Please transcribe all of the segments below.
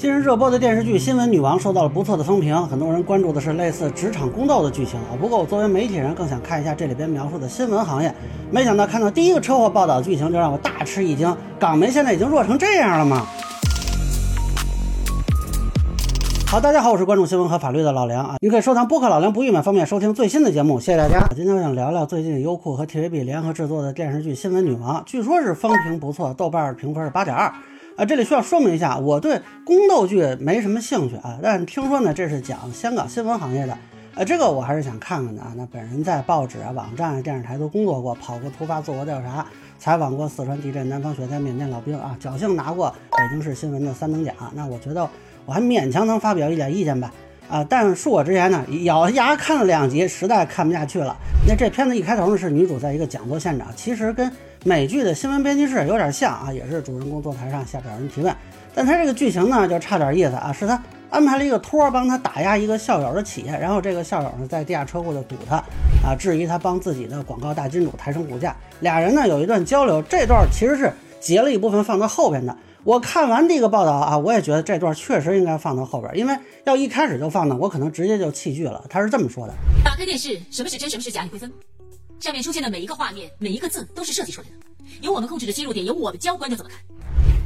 近日热播的电视剧《新闻女王》受到了不错的风评，很多人关注的是类似职场宫斗的剧情啊。不过我作为媒体人，更想看一下这里边描述的新闻行业。没想到看到第一个车祸报道的剧情，就让我大吃一惊。港媒现在已经弱成这样了吗？好，大家好，我是关注新闻和法律的老梁啊。你可以收藏播客老梁不郁闷，方便收听最新的节目。谢谢大家。今天我想聊聊最近优酷和 TVB 联合制作的电视剧《新闻女王》，据说是风评不错，豆瓣评分是八点二。啊，这里需要说明一下，我对宫斗剧没什么兴趣啊，但听说呢，这是讲香港新闻行业的，呃，这个我还是想看看的啊。那本人在报纸啊、网站、电视台都工作过，跑过突发，做过调查，采访过四川地震、南方雪灾、缅甸老兵啊，侥幸拿过北京市新闻的三等奖。那我觉得我还勉强能发表一点意见吧。啊，但恕我直言呢，咬牙看了两集，实在看不下去了。那这片子一开头呢，是女主在一个讲座现场，其实跟美剧的新闻编辑室有点像啊，也是主人公坐台上，下边有人提问。但他这个剧情呢，就差点意思啊，是他安排了一个托儿帮他打压一个校友的企业，然后这个校友呢在地下车库就堵他，啊，质疑他帮自己的广告大金主抬升股价。俩人呢有一段交流，这段其实是截了一部分放到后边的。我看完这个报道啊，我也觉得这段确实应该放到后边，因为要一开始就放呢，我可能直接就弃剧了。他是这么说的：打开电视，什么是真，什么是假，你会分。上面出现的每一个画面，每一个字都是设计出来的，由我们控制的切入点，由我们教观众怎么看。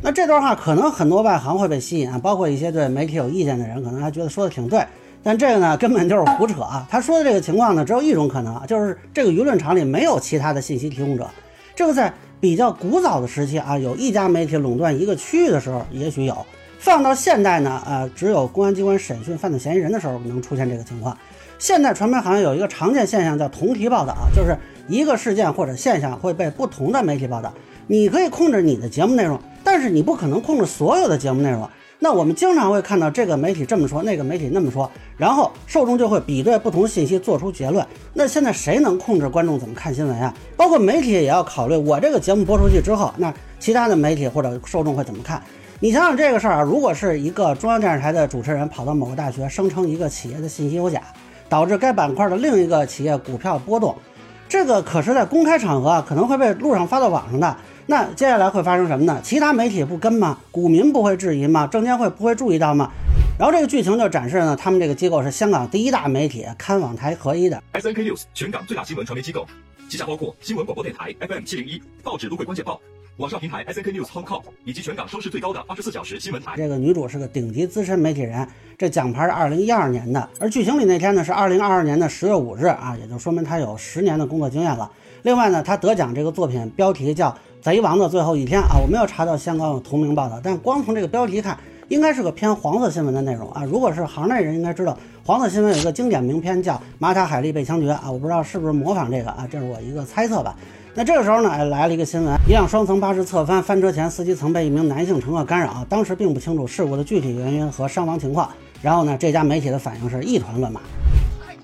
那这段话可能很多外行会被吸引啊，包括一些对媒体有意见的人，可能还觉得说的挺对。但这个呢，根本就是胡扯啊！他说的这个情况呢，只有一种可能，就是这个舆论场里没有其他的信息提供者。这个在。比较古早的时期啊，有一家媒体垄断一个区域的时候，也许有；放到现代呢，呃，只有公安机关审讯犯罪嫌疑人的时候能出现这个情况。现代传媒行业有一个常见现象叫同题报道，就是一个事件或者现象会被不同的媒体报道。你可以控制你的节目内容，但是你不可能控制所有的节目内容。那我们经常会看到这个媒体这么说，那个媒体那么说，然后受众就会比对不同信息做出结论。那现在谁能控制观众怎么看新闻呀？包括媒体也要考虑，我这个节目播出去之后，那其他的媒体或者受众会怎么看？你想想这个事儿啊，如果是一个中央电视台的主持人跑到某个大学，声称一个企业的信息有假，导致该板块的另一个企业股票波动，这个可是在公开场合啊可能会被路上发到网上的。那接下来会发生什么呢？其他媒体不跟吗？股民不会质疑吗？证监会不会注意到吗？然后这个剧情就展示呢，他们这个机构是香港第一大媒体，看网台合一的。S N K News 全港最大新闻传媒机构，旗下包括新闻广播电台 F M 七零一、报纸都会关键报、网上平台 S N K News Hong Kong，以及全港收视最高的二十四小时新闻台。这个女主是个顶级资深媒体人，这奖牌是二零一二年的，而剧情里那天呢是二零二二年的十月五日啊，也就说明她有十年的工作经验了。另外呢，她得奖这个作品标题叫。贼王的最后一天啊，我没有查到香港有同名报道，但光从这个标题看，应该是个偏黄色新闻的内容啊。如果是行内人，应该知道黄色新闻有一个经典名篇叫《马塔海利被枪决》啊，我不知道是不是模仿这个啊，这是我一个猜测吧。那这个时候呢，来了一个新闻，一辆双层巴士侧翻，翻车前司机曾被一名男性乘客干扰，当时并不清楚事故的具体原因和伤亡情况。然后呢，这家媒体的反应是一团乱麻。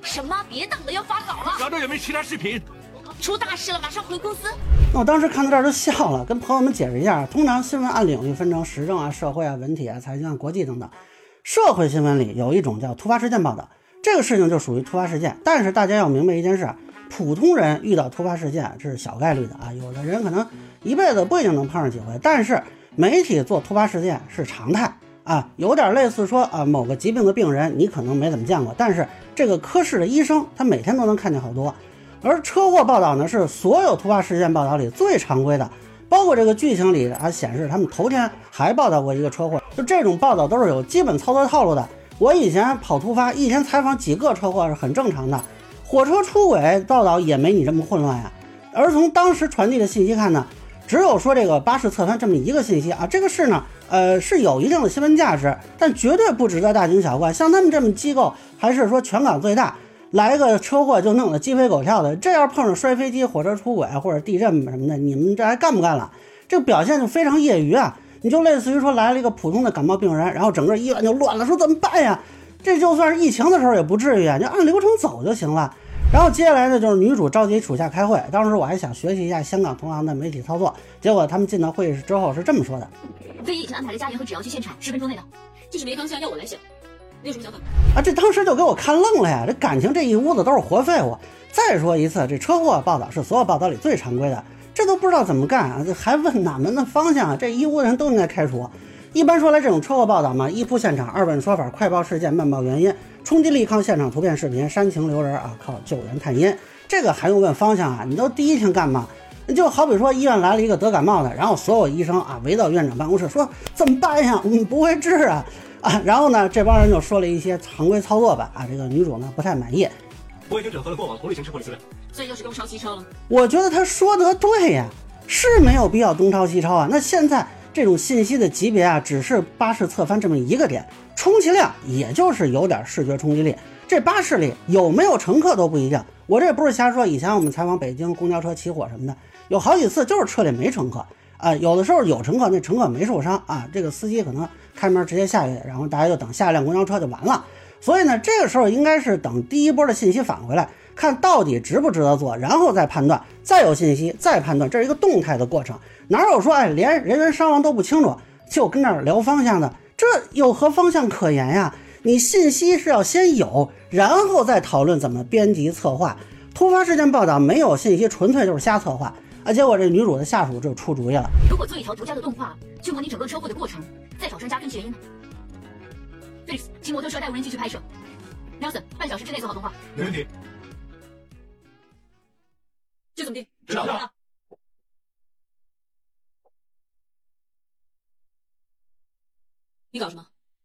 什么？别等了，要发稿了。查到有没有其他视频？出大事了，马上回公司。那我当时看到这儿就笑了，跟朋友们解释一下，通常新闻按领域分成时政啊、社会啊、文体啊、财经啊、国际等等。社会新闻里有一种叫突发事件报道，这个事情就属于突发事件。但是大家要明白一件事，普通人遇到突发事件这是小概率的啊，有的人可能一辈子不一定能碰上几回。但是媒体做突发事件是常态啊，有点类似说啊，某个疾病的病人你可能没怎么见过，但是这个科室的医生他每天都能看见好多。而车祸报道呢，是所有突发事件报道里最常规的，包括这个剧情里啊显示他们头天还报道过一个车祸，就这种报道都是有基本操作套路的。我以前跑突发，一天采访几个车祸是很正常的。火车出轨报道也没你这么混乱呀。而从当时传递的信息看呢，只有说这个巴士侧翻这么一个信息啊，这个事呢，呃，是有一定的新闻价值，但绝对不值得大惊小怪。像他们这么机构，还是说全港最大。来个车祸就弄得鸡飞狗跳的，这要碰上摔飞机、火车出轨或者地震什么的，你们这还干不干了？这个表现就非常业余啊！你就类似于说来了一个普通的感冒病人，然后整个医院就乱了，说怎么办呀？这就算是疫情的时候也不至于啊，就按流程走就行了。然后接下来呢，就是女主召集属下开会，当时我还想学习一下香港同行的媒体操作，结果他们进到会议室之后是这么说的：飞机已经安排了家园和纸要去现场，十分钟内到。这是没方向，要我来想。你有什么想法啊？这当时就给我看愣了呀！这感情这一屋子都是活废物。再说一次，这车祸报道是所有报道里最常规的，这都不知道怎么干啊！这还问哪门的方向啊？这一屋子人都应该开除。一般说来，这种车祸报道嘛，一铺现场，二问说法，快报事件，慢报原因，冲击力抗现场图片、视频，煽情留人啊，靠救援探阴。这个还用问方向啊？你都第一天干嘛？就好比说医院来了一个得感冒的，然后所有医生啊围到院长办公室说怎么办呀？我们，不会治啊啊！然后呢，这帮人就说了一些常规操作吧啊，这个女主呢不太满意。我已经整合了过往同类型车祸的资料，所以就是东抄西抄了。我觉得他说得对呀，是没有必要东抄西抄啊。那现在。这种信息的级别啊，只是巴士侧翻这么一个点，充其量也就是有点视觉冲击力。这巴士里有没有乘客都不一定。我这不是瞎说。以前我们采访北京公交车起火什么的，有好几次就是车里没乘客啊，有的时候有乘客，那乘客没受伤啊，这个司机可能开门直接下去，然后大家就等下一辆公交车就完了。所以呢，这个时候应该是等第一波的信息返回来，看到底值不值得做，然后再判断，再有信息再判断，这是一个动态的过程。哪有说哎连人员伤亡都不清楚就跟那儿聊方向的？这有何方向可言呀？你信息是要先有，然后再讨论怎么编辑策划。突发事件报道没有信息，纯粹就是瞎策划啊！结果这女主的下属就出主意了：如果做一条独家的动画，去模拟整个车祸的过程，再找专家分析原因呢？菲利斯，骑摩托车带无人机去拍摄。Nelson，半小时之内做好动画。没问题。就这么定。知道了。你搞什么？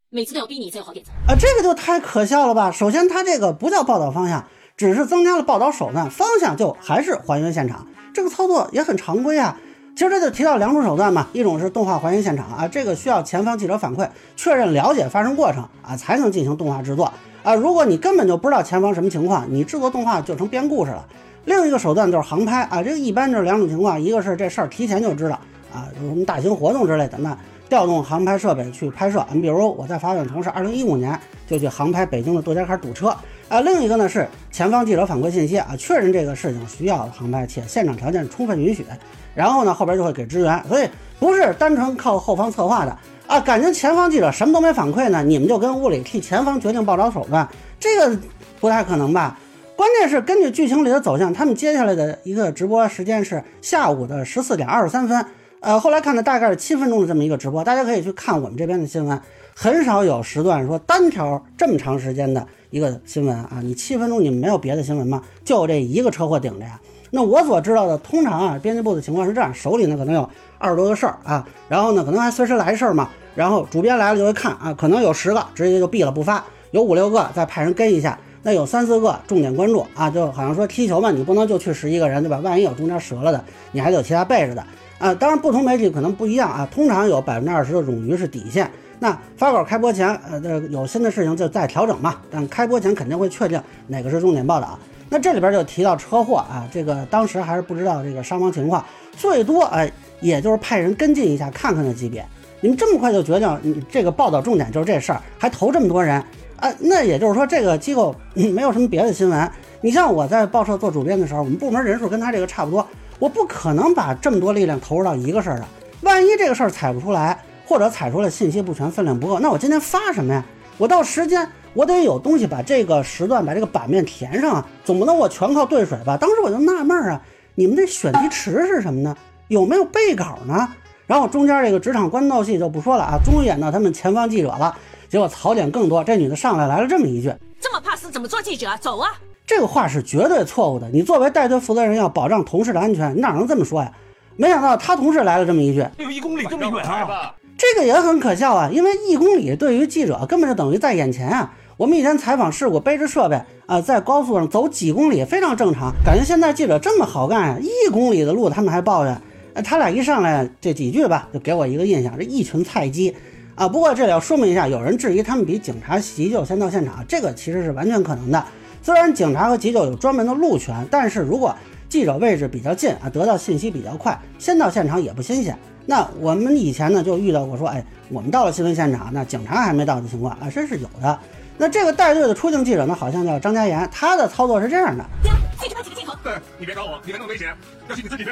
每次都要逼你才有好点子啊！这个就太可笑了吧！首先，它这个不叫报道方向，只是增加了报道手段，方向就还是还原现场。这个操作也很常规啊。其实这就提到两种手段嘛，一种是动画还原现场啊，这个需要前方记者反馈确认了解发生过程啊，才能进行动画制作啊。如果你根本就不知道前方什么情况，你制作动画就成编故事了。另一个手段就是航拍啊，这个一般就是两种情况，一个是这事儿提前就知道啊，有什么大型活动之类的那。调动航拍设备去拍摄，你比如我在发远城市，二零一五年就去航拍北京的杜家坎堵车啊。另一个呢是前方记者反馈信息啊，确认这个事情需要航拍，且现场条件充分允许，然后呢后边就会给支援。所以不是单纯靠后方策划的啊。感觉前方记者什么都没反馈呢，你们就跟屋里替前方决定报道手段，这个不太可能吧？关键是根据剧情里的走向，他们接下来的一个直播时间是下午的十四点二十三分。呃，后来看的大概是七分钟的这么一个直播，大家可以去看我们这边的新闻，很少有时段说单条这么长时间的一个新闻啊。你七分钟你没有别的新闻吗？就这一个车祸顶着呀。那我所知道的，通常啊，编辑部的情况是这样，手里呢可能有二十多个事儿啊，然后呢可能还随时来事儿嘛，然后主编来了就会看啊，可能有十个直接就毙了不发，有五六个再派人跟一下，那有三四个重点关注啊，就好像说踢球嘛，你不能就去十一个人对吧？万一有中间折了的，你还得有其他备着的。啊，当然不同媒体可能不一样啊。通常有百分之二十的冗余是底线。那发稿开播前，呃，这有新的事情就再调整嘛。但开播前肯定会确定哪个是重点报道。那这里边就提到车祸啊，这个当时还是不知道这个伤亡情况，最多哎，也就是派人跟进一下看看的级别。你们这么快就决定你这个报道重点就是这事儿，还投这么多人啊？那也就是说这个机构没有什么别的新闻。你像我在报社做主编的时候，我们部门人数跟他这个差不多。我不可能把这么多力量投入到一个事儿上，万一这个事儿踩不出来，或者踩出来信息不全、分量不够，那我今天发什么呀？我到时间我得有东西把这个时段、把这个版面填上啊，总不能我全靠兑水吧？当时我就纳闷儿啊，你们这选题池是什么呢？有没有备稿呢？然后中间这个职场官斗戏就不说了啊，终于演到他们前方记者了，结果槽点更多。这女的上来来了这么一句：这么怕死怎么做记者？走啊！这个话是绝对错误的。你作为带队负责人，要保障同事的安全，你哪能这么说呀？没想到他同事来了这么一句：“有一公里这么远啊！”这个也很可笑啊，因为一公里对于记者根本就等于在眼前啊。我们以前采访事故，背着设备啊，在高速上走几公里非常正常。感觉现在记者这么好干呀，一公里的路他们还抱怨。哎，他俩一上来这几句吧，就给我一个印象，这一群菜鸡啊。不过这里要说明一下，有人质疑他们比警察急救先到现场，这个其实是完全可能的。虽然警察和急救有专门的路权，但是如果记者位置比较近啊，得到信息比较快，先到现场也不新鲜。那我们以前呢就遇到过说，哎，我们到了新闻现场，那警察还没到的情况啊，真是有的。那这个带队的出境记者呢，好像叫张家岩，他的操作是这样的：家，自己拍几个镜头。对 你别找我，你别那么危险，要去你自己去。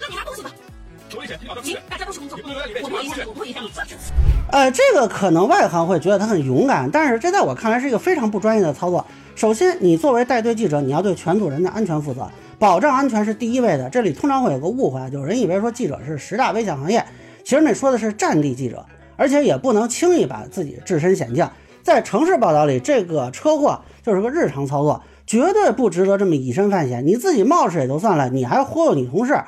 那你拿东西吧。有危险，行，大家都是工作，我摸一下，我不影响你。呃，这个可能外行会觉得他很勇敢，但是这在我看来是一个非常不专业的操作。首先，你作为带队记者，你要对全组人的安全负责，保障安全是第一位的。这里通常会有个误会，有人以为说记者是十大危险行业，其实那说的是战地记者。而且也不能轻易把自己置身险境。在城市报道里，这个车祸就是个日常操作，绝对不值得这么以身犯险。你自己冒失也就算了，你还忽悠你同事，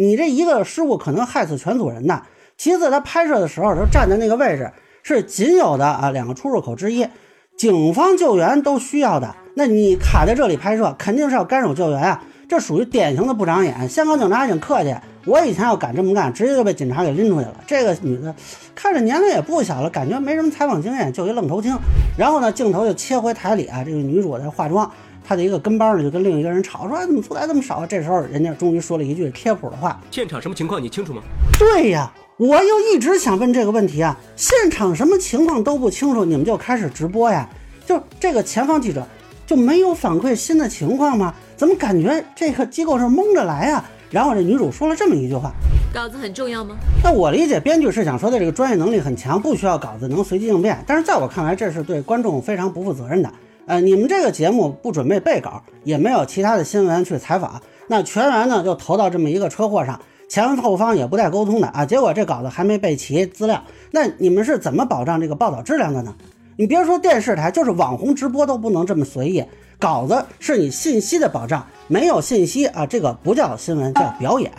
你这一个失误可能害死全组人的。其次，他拍摄的时候就站在那个位置，是仅有的啊两个出入口之一，警方救援都需要的。那你卡在这里拍摄，肯定是要干扰救援啊！这属于典型的不长眼。香港警察还挺客气，我以前要敢这么干，直接就被警察给拎出去了。这个女的看着年龄也不小了，感觉没什么采访经验，就一愣头青。然后呢，镜头就切回台里啊，这个女主在化妆，她的一个跟班呢就跟另一个人吵说：“哎，怎么出来这么少？”这时候人家终于说了一句贴谱的话：“现场什么情况你清楚吗？”对呀，我又一直想问这个问题啊，现场什么情况都不清楚，你们就开始直播呀？就这个前方记者。就没有反馈新的情况吗？怎么感觉这个机构是蒙着来啊？然后这女主说了这么一句话：“稿子很重要吗？”那我理解编剧是想说的这个专业能力很强，不需要稿子，能随机应变。但是在我看来，这是对观众非常不负责任的。呃，你们这个节目不准备备稿，也没有其他的新闻去采访，那全员呢就投到这么一个车祸上，前后方也不带沟通的啊。结果这稿子还没备齐资料，那你们是怎么保障这个报道质量的呢？你别说电视台，就是网红直播都不能这么随意。稿子是你信息的保障，没有信息啊，这个不叫新闻，叫表演。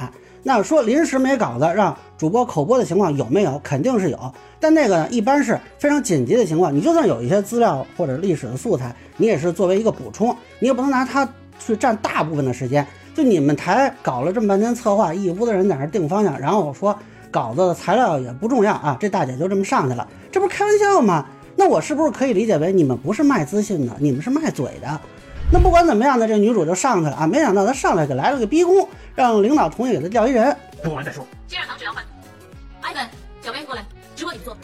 那说临时没稿子让主播口播的情况有没有？肯定是有，但那个呢，一般是非常紧急的情况。你就算有一些资料或者历史的素材，你也是作为一个补充，你也不能拿它去占大部分的时间。就你们台搞了这么半天策划，一屋子人在那定方向，然后说稿子的材料也不重要啊，这大姐就这么上去了，这不是开玩笑吗？那我是不是可以理解为你们不是卖资讯的，你们是卖嘴的？那不管怎么样呢，这女主就上去了啊！没想到她上来给来了个逼宫，让领导同意给她调一人。播完再说。先让唐指导换。艾文，小薇过来，直播你做。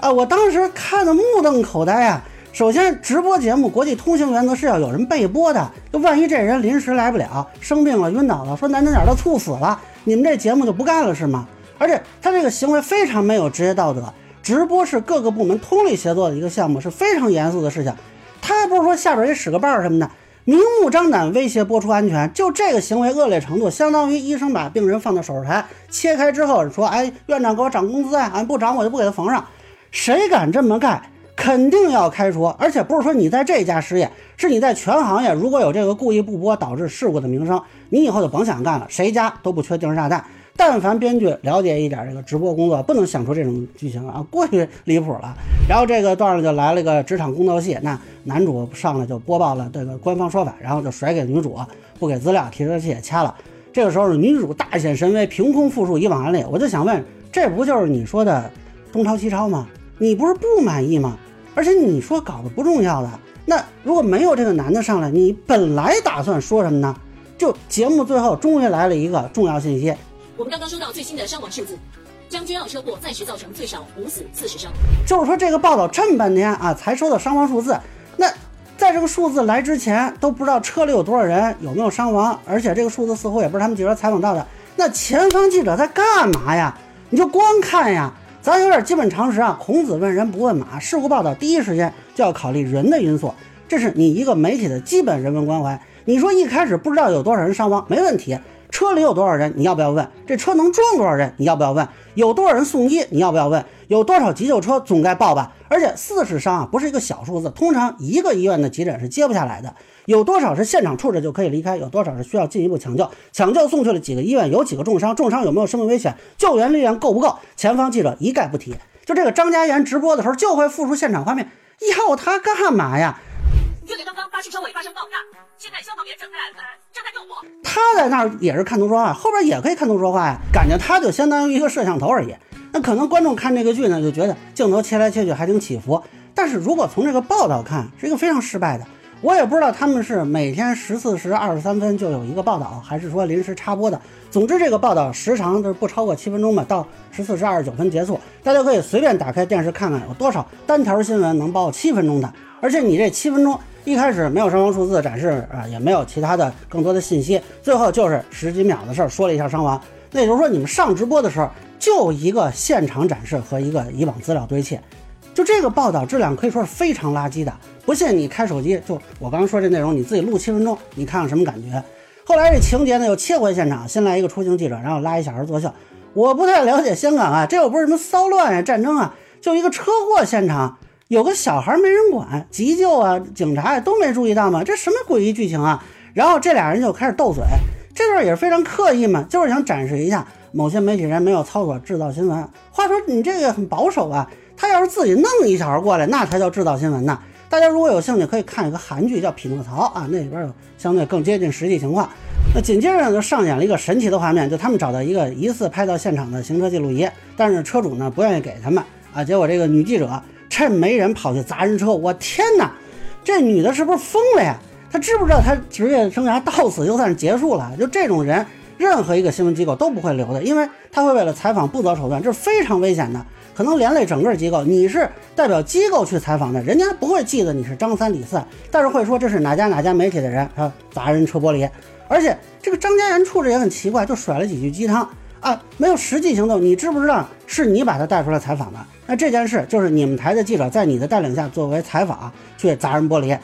啊！我当时看的目瞪口呆啊！首先，直播节目国际通行原则是要有人备播的，就万一这人临时来不了，生病了、晕倒了，说难听点，都猝死了，你们这节目就不干了是吗？而且他这个行为非常没有职业道德。直播是各个部门通力协作的一个项目，是非常严肃的事情。他还不是说下边也使个绊儿什么的，明目张胆威胁播出安全，就这个行为恶劣程度，相当于医生把病人放到手术台切开之后说：“哎，院长给我涨工资啊，俺不涨我就不给他缝上。”谁敢这么干，肯定要开除。而且不是说你在这家失业，是你在全行业如果有这个故意不播导致事故的名声，你以后就甭想干了。谁家都不缺定时炸弹。但凡编剧了解一点这个直播工作，不能想出这种剧情啊，过于离谱了。然后这个段儿就来了个职场宫斗戏，那男主上来就播报了这个官方说法，然后就甩给女主，不给资料，提车器也掐了。这个时候女主大显神威，凭空复述以往案例。我就想问，这不就是你说的东抄西抄吗？你不是不满意吗？而且你说稿子不重要的，那如果没有这个男的上来，你本来打算说什么呢？就节目最后终于来了一个重要信息。我们刚刚收到最新的伤亡数字，将军澳车祸暂时造成最少五死四十伤。就是说这个报道这么半天啊，才收到伤亡数字。那在这个数字来之前，都不知道车里有多少人，有没有伤亡，而且这个数字似乎也不是他们记者采访到的。那前方记者在干嘛呀？你就光看呀，咱有点基本常识啊。孔子问人不问马，事故报道第一时间就要考虑人的因素，这是你一个媒体的基本人文关怀。你说一开始不知道有多少人伤亡，没问题。车里有多少人？你要不要问？这车能装多少人？你要不要问？有多少人送医？你要不要问？有多少急救车？总该报吧。而且四十伤啊，不是一个小数字，通常一个医院的急诊是接不下来的。有多少是现场处置就可以离开？有多少是需要进一步抢救？抢救送去了几个医院？有几个重伤？重伤有没有生命危险？救援力量够不够？前方记者一概不提。就这个张嘉言直播的时候就会复述现场画面，要他干嘛呀？就给他刚巴士车尾发生爆炸，现在消防员正在正在救火。他在那儿也是看图说话，后边也可以看图说话呀，感觉他就相当于一个摄像头而已。那可能观众看这个剧呢，就觉得镜头切来切去还挺起伏。但是如果从这个报道看，是一个非常失败的。我也不知道他们是每天十四时二十三分就有一个报道，还是说临时插播的。总之这个报道时长就是不超过七分钟吧，到十四时二十九分结束。大家可以随便打开电视看看，有多少单条新闻能报七分钟的。而且你这七分钟。一开始没有伤亡数字展示啊，也没有其他的更多的信息，最后就是十几秒的事儿，说了一下伤亡。那也就是说，你们上直播的时候就一个现场展示和一个以往资料堆砌，就这个报道质量可以说是非常垃圾的。不信你开手机，就我刚刚说这内容，你自己录七分钟，你看看什么感觉？后来这情节呢又切回现场，先来一个出行记者，然后拉一小孩作秀。我不太了解香港啊，这又不是什么骚乱呀、战争啊。就一个车祸现场，有个小孩没人管，急救啊，警察呀都没注意到嘛？这什么诡异剧情啊？然后这俩人就开始斗嘴，这段也是非常刻意嘛，就是想展示一下某些媒体人没有操作制造新闻。话说你这个很保守啊，他要是自己弄一小孩过来，那才叫制造新闻呢。大家如果有兴趣，可以看一个韩剧叫《匹诺曹》啊，那里边有相对更接近实际情况。那紧接着呢，就上演了一个神奇的画面，就他们找到一个疑似拍到现场的行车记录仪，但是车主呢不愿意给他们啊。结果这个女记者趁没人跑去砸人车，我天哪，这女的是不是疯了呀？她知不知道她职业生涯到此就算是结束了？就这种人，任何一个新闻机构都不会留的，因为他会为了采访不择手段，这是非常危险的，可能连累整个机构。你是代表机构去采访的，人家不会记得你是张三李四，但是会说这是哪家哪家媒体的人，他砸人车玻璃。而且这个张家元处置也很奇怪，就甩了几句鸡汤啊，没有实际行动。你知不知道是你把他带出来采访的？那这件事就是你们台的记者在你的带领下作为采访去砸人玻璃，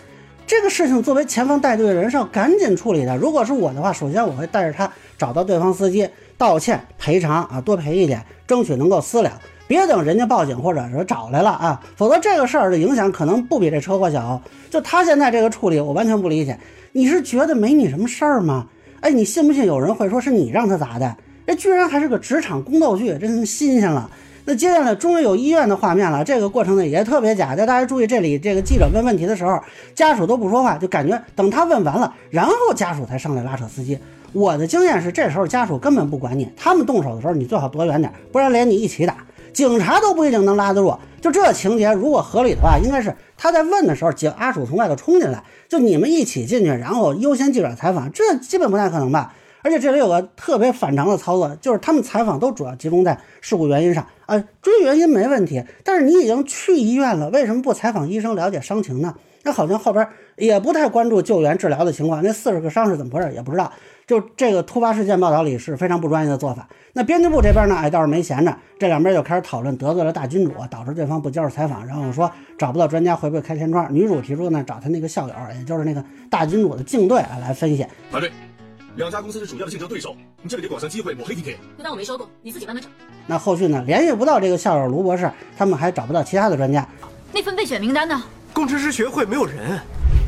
这个事情作为前方带队的人是要赶紧处理的。如果是我的话，首先我会带着他找到对方司机道歉赔偿啊，多赔一点，争取能够私了，别等人家报警或者说找来了啊，否则这个事儿的影响可能不比这车祸小。就他现在这个处理，我完全不理解。你是觉得没你什么事儿吗？哎，你信不信有人会说是你让他砸的？这居然还是个职场宫斗剧，真新鲜了。那接下来终于有医院的画面了，这个过程呢也特别假。但大家注意，这里这个记者问问题的时候，家属都不说话，就感觉等他问完了，然后家属才上来拉扯司机。我的经验是，这时候家属根本不管你，他们动手的时候你最好躲远点，不然连你一起打。警察都不一定能拉得住。就这情节，如果合理的话，应该是他在问的时候，警阿鼠从外头冲进来，就你们一起进去，然后优先记者采访，这基本不太可能吧？而且这里有个特别反常的操作，就是他们采访都主要集中在事故原因上啊，追原因没问题，但是你已经去医院了，为什么不采访医生了解伤情呢？那好像后边也不太关注救援治疗的情况，那四十个伤是怎么回事也不知道。就这个突发事件报道里是非常不专业的做法。那编辑部这边呢，哎倒是没闲着，这两边就开始讨论得罪了大君主，导致对方不接受采访，然后说找不到专家会不会开天窗。女主提出呢，找他那个校友，也就是那个大君主的竞队啊来分析。两家公司是主要的竞争对手，你这里得广商机会抹黑地铁。就当我没说过，你自己慢慢找。那后续呢，联系不到这个校友卢博士，他们还找不到其他的专家。那份备选名单呢？工程师学会没有人。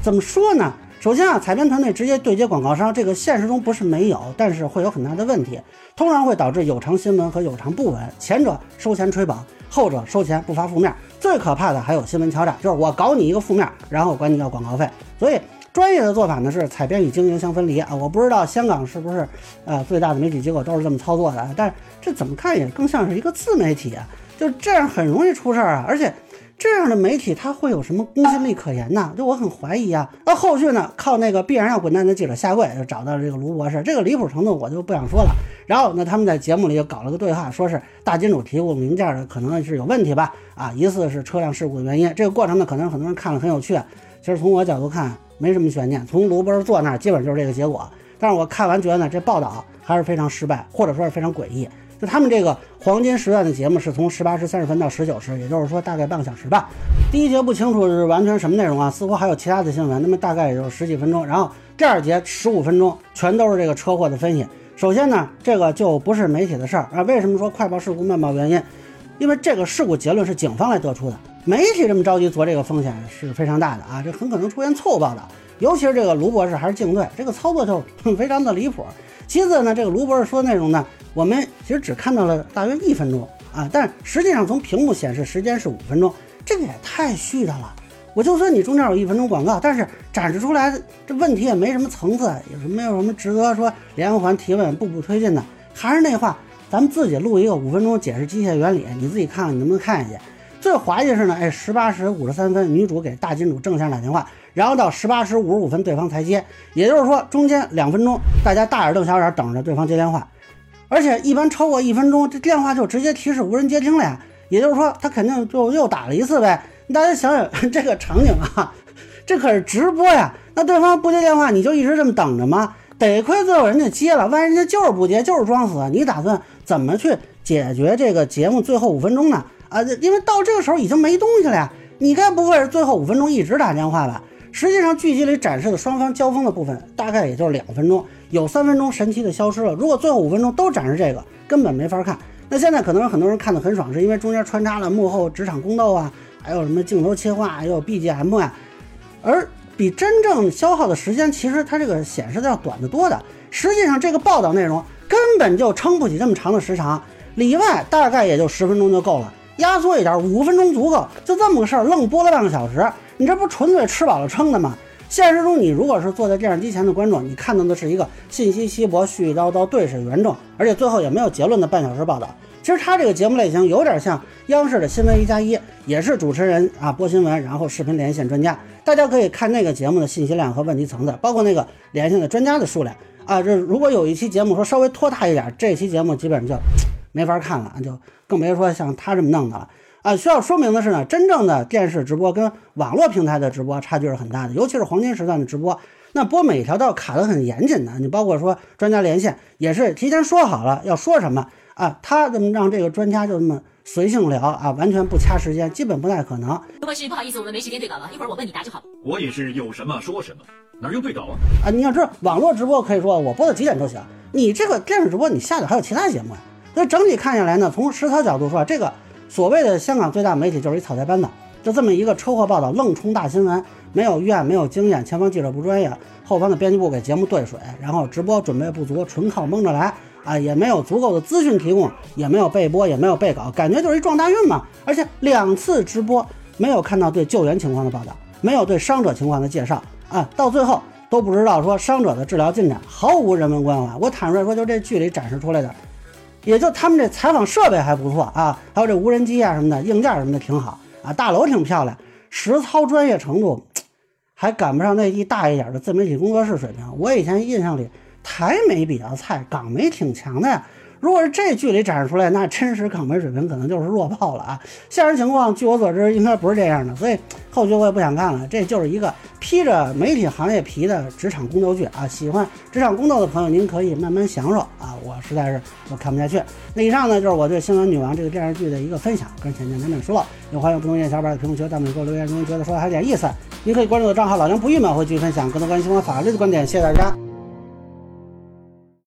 怎么说呢？首先啊，采编团队直接对接广告商，这个现实中不是没有，但是会有很大的问题，通常会导致有偿新闻和有偿不稳。前者收钱吹捧，后者收钱不发负面。最可怕的还有新闻敲诈，就是我搞你一个负面，然后管你要广告费。所以专业的做法呢是采编与经营相分离啊。我不知道香港是不是呃最大的媒体机构都是这么操作的，但是这怎么看也更像是一个自媒体啊，就这样很容易出事儿啊，而且。这样的媒体他会有什么公信力可言呢？就我很怀疑啊。那后续呢？靠那个必然要滚蛋的记者下跪，就找到这个卢博士。这个离谱程度我就不想说了。然后呢，他们在节目里又搞了个对话，说是大金主提供名件的可能是有问题吧？啊，疑似是车辆事故的原因。这个过程呢，可能很多人看了很有趣。其实从我角度看，没什么悬念。从卢博士坐那儿，基本就是这个结果。但是我看完觉得呢，这报道还是非常失败，或者说是非常诡异。就他们这个黄金时段的节目是从十八时三十分到十九时，也就是说大概半个小时吧。第一节不清楚是完全什么内容啊，似乎还有其他的新闻，那么大概也就十几分钟。然后第二节十五分钟全都是这个车祸的分析。首先呢，这个就不是媒体的事儿啊。为什么说快报事故慢报原因？因为这个事故结论是警方来得出的，媒体这么着急做这个风险是非常大的啊，这很可能出现错误报道。尤其是这个卢博士还是竞队，这个操作就 非常的离谱。其次呢，这个卢博士说的内容呢。我们其实只看到了大约一分钟啊，但实际上从屏幕显示时间是五分钟，这个也太絮叨了。我就算你中间有一分钟广告，但是展示出来这问题也没什么层次，有什么没有什么值得说连环提问、步步推进的。还是那话，咱们自己录一个五分钟解释机械原理，你自己看看你能不能看下去。最滑稽的是呢，哎，十八时五十三分，女主给大金主郑先生打电话，然后到十八时五十五分对方才接，也就是说中间两分钟大家大眼瞪小眼等着对方接电话。而且一般超过一分钟，这电话就直接提示无人接听了呀。也就是说，他肯定就又打了一次呗。大家想想 这个场景啊，这可是直播呀。那对方不接电话，你就一直这么等着吗？得亏最后人家接了，万一人家就是不接，就是装死，你打算怎么去解决这个节目最后五分钟呢？啊，因为到这个时候已经没东西了呀。你该不会是最后五分钟一直打电话吧？实际上，剧集里展示的双方交锋的部分大概也就是两分钟。有三分钟神奇的消失了。如果最后五分钟都展示这个，根本没法看。那现在可能很多人看得很爽，是因为中间穿插了幕后职场宫斗啊，还有什么镜头切换，还有 BGM 啊，而比真正消耗的时间，其实它这个显示的要短得多的。实际上，这个报道内容根本就撑不起这么长的时长，里外大概也就十分钟就够了，压缩一点，五分钟足够。就这么个事儿，愣播了半个小时，你这不纯粹吃饱了撑的吗？现实中，你如果是坐在电视机前的观众，你看到的是一个信息稀薄、絮絮叨叨、对水圆重，而且最后也没有结论的半小时报道。其实他这个节目类型有点像央视的新闻一加一，也是主持人啊播新闻，然后视频连线专家。大家可以看那个节目的信息量和问题层次，包括那个连线的专家的数量啊。这如果有一期节目说稍微拖沓一点，这期节目基本上就没法看了，就更别说像他这么弄的了啊。需要说明的是呢，真正的电视直播跟网络平台的直播差距是很大的，尤其是黄金时段的直播，那播每条都要卡得很严谨的。你包括说专家连线也是提前说好了要说什么啊，他怎么让这个专家就这么随性聊啊，完全不掐时间，基本不太可能。如果是不好意思，我们没时间对稿了，一会儿我问你答就好。我也是有什么说什么，哪用对稿啊？啊，你要知道，网络直播可以说我播到几点都行。你这个电视直播，你下头还有其他节目呀。所以整体看下来呢，从实操角度说，这个所谓的香港最大媒体就是一草台班子，就这么一个车祸报道，愣冲大新闻，没有院，没有经验，前方记者不专业，后方的编辑部给节目兑水，然后直播准备不足，纯靠蒙着来啊，也没有足够的资讯提供，也没有备播，也没有备稿，感觉就是一撞大运嘛。而且两次直播没有看到对救援情况的报道，没有对伤者情况的介绍啊，到最后都不知道说伤者的治疗进展，毫无人文关怀。我坦率说，就这剧里展示出来的。也就他们这采访设备还不错啊，还有这无人机啊什么的，硬件什么的挺好啊，大楼挺漂亮，实操专业程度还赶不上那一大一点的自媒体工作室水平。我以前印象里台媒比较菜，港媒挺强的呀。如果是这剧里展示出来，那真实港媒水平可能就是弱爆了啊！现实情况，据我所知，应该不是这样的，所以后续我也不想看了。这就是一个披着媒体行业皮的职场宫斗剧啊！喜欢职场宫斗的朋友，您可以慢慢享受啊！我实在是我看不下去。那以上呢，就是我对《新闻女王》这个电视剧的一个分享，个人浅见难免疏漏，也欢迎不同意见小伙伴在评论区、弹幕给我留言，如果觉得说的还有点意思，您可以关注我的账号“老梁不郁闷”，会继续分享更多关于新闻法律的观点。谢谢大家。